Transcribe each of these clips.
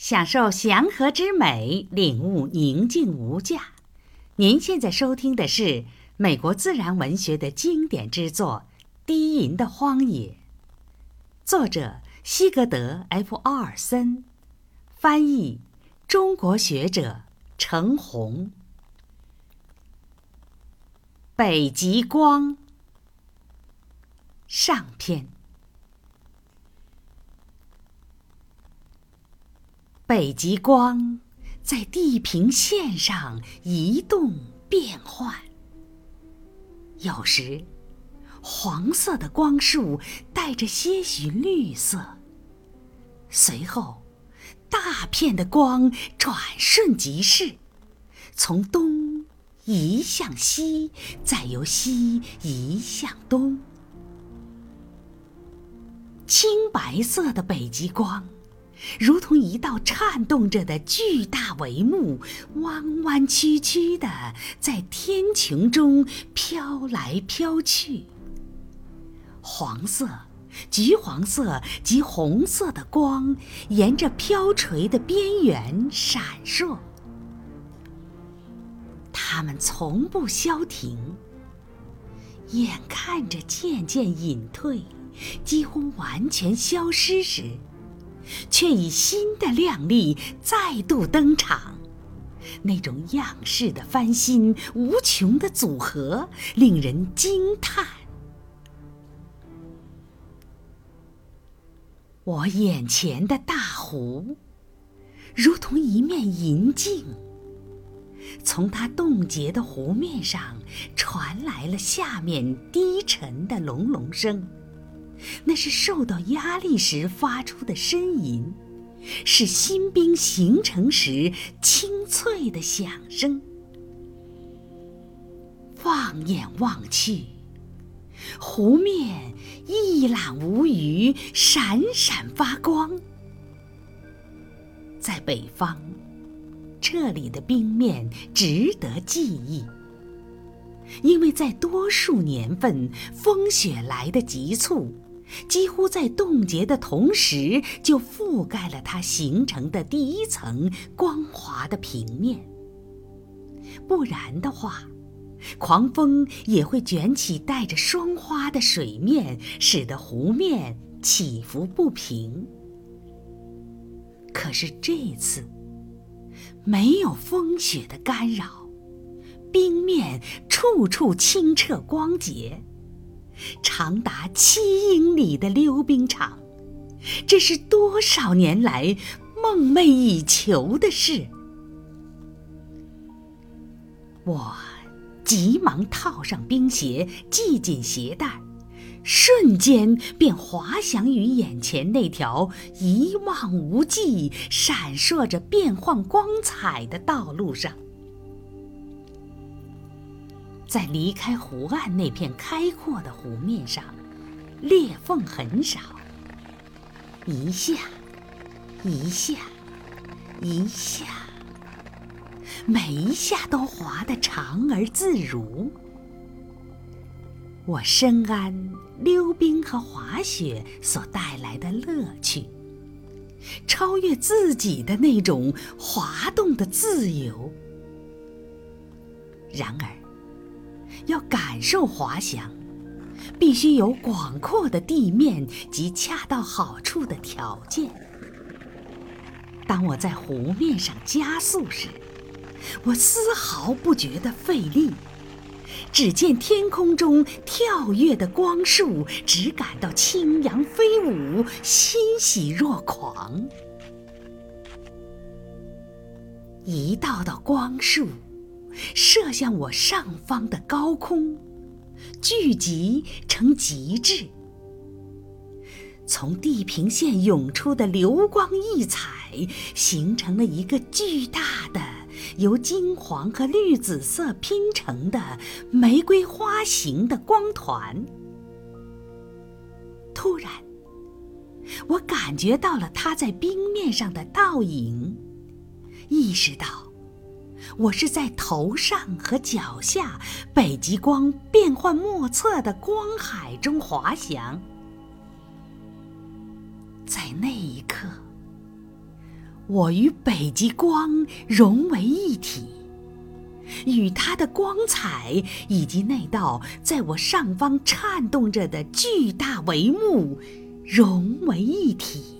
享受祥和之美，领悟宁静无价。您现在收听的是美国自然文学的经典之作《低吟的荒野》，作者西格德 ·F· 奥尔森，翻译中国学者程红。北极光上篇。北极光在地平线上移动变换，有时黄色的光束带着些许绿色，随后大片的光转瞬即逝，从东移向西，再由西移向东。青白色的北极光。如同一道颤动着的巨大帷幕，弯弯曲曲的在天穹中飘来飘去。黄色、橘黄色及红色的光沿着飘垂的边缘闪烁，它们从不消停。眼看着渐渐隐退，几乎完全消失时，却以新的亮丽再度登场，那种样式的翻新、无穷的组合，令人惊叹。我眼前的大湖，如同一面银镜，从它冻结的湖面上传来了下面低沉的隆隆声。那是受到压力时发出的呻吟，是新冰形成时清脆的响声。放眼望去，湖面一览无余，闪闪发光。在北方，这里的冰面值得记忆，因为在多数年份，风雪来得急促。几乎在冻结的同时，就覆盖了它形成的第一层光滑的平面。不然的话，狂风也会卷起带着霜花的水面，使得湖面起伏不平。可是这次，没有风雪的干扰，冰面处处清澈光洁。长达七英里的溜冰场，这是多少年来梦寐以求的事。我急忙套上冰鞋，系紧鞋带，瞬间便滑翔于眼前那条一望无际、闪烁着变幻光彩的道路上。在离开湖岸那片开阔的湖面上，裂缝很少。一下，一下，一下，每一下都滑得长而自如。我深谙溜冰和滑雪所带来的乐趣，超越自己的那种滑动的自由。然而。要感受滑翔，必须有广阔的地面及恰到好处的条件。当我在湖面上加速时，我丝毫不觉得费力，只见天空中跳跃的光束，只感到轻扬飞舞，欣喜若狂。一道道光束。射向我上方的高空，聚集成极致。从地平线涌出的流光溢彩，形成了一个巨大的、由金黄和绿紫色拼成的玫瑰花形的光团。突然，我感觉到了它在冰面上的倒影，意识到。我是在头上和脚下北极光变幻莫测的光海中滑翔，在那一刻，我与北极光融为一体，与它的光彩以及那道在我上方颤动着的巨大帷幕融为一体。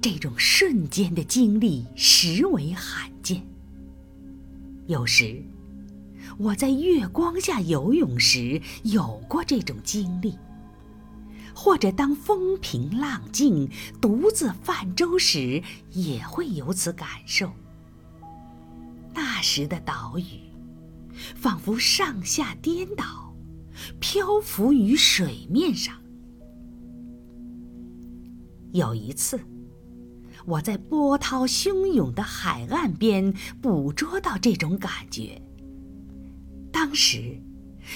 这种瞬间的经历实为罕见。有时，我在月光下游泳时有过这种经历。或者当风平浪静、独自泛舟时，也会有此感受。那时的岛屿，仿佛上下颠倒，漂浮于水面上。有一次，我在波涛汹涌的海岸边捕捉到这种感觉。当时。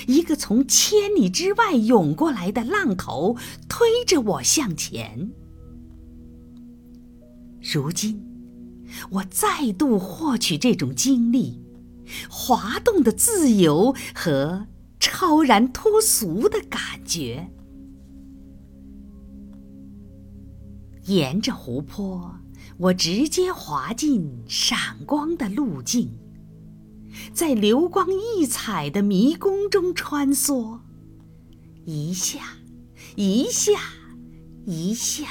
一个从千里之外涌过来的浪头推着我向前。如今，我再度获取这种经历，滑动的自由和超然脱俗的感觉。沿着湖泊，我直接滑进闪光的路径。在流光溢彩的迷宫中穿梭，一下，一下，一下，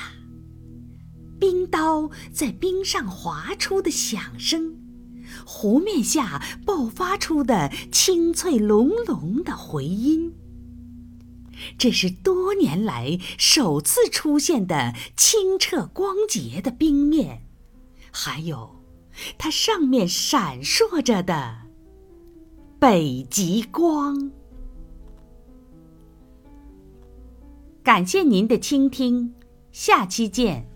冰刀在冰上划出的响声，湖面下爆发出的清脆隆隆的回音，这是多年来首次出现的清澈光洁的冰面，还有它上面闪烁着的。北极光。感谢您的倾听，下期见。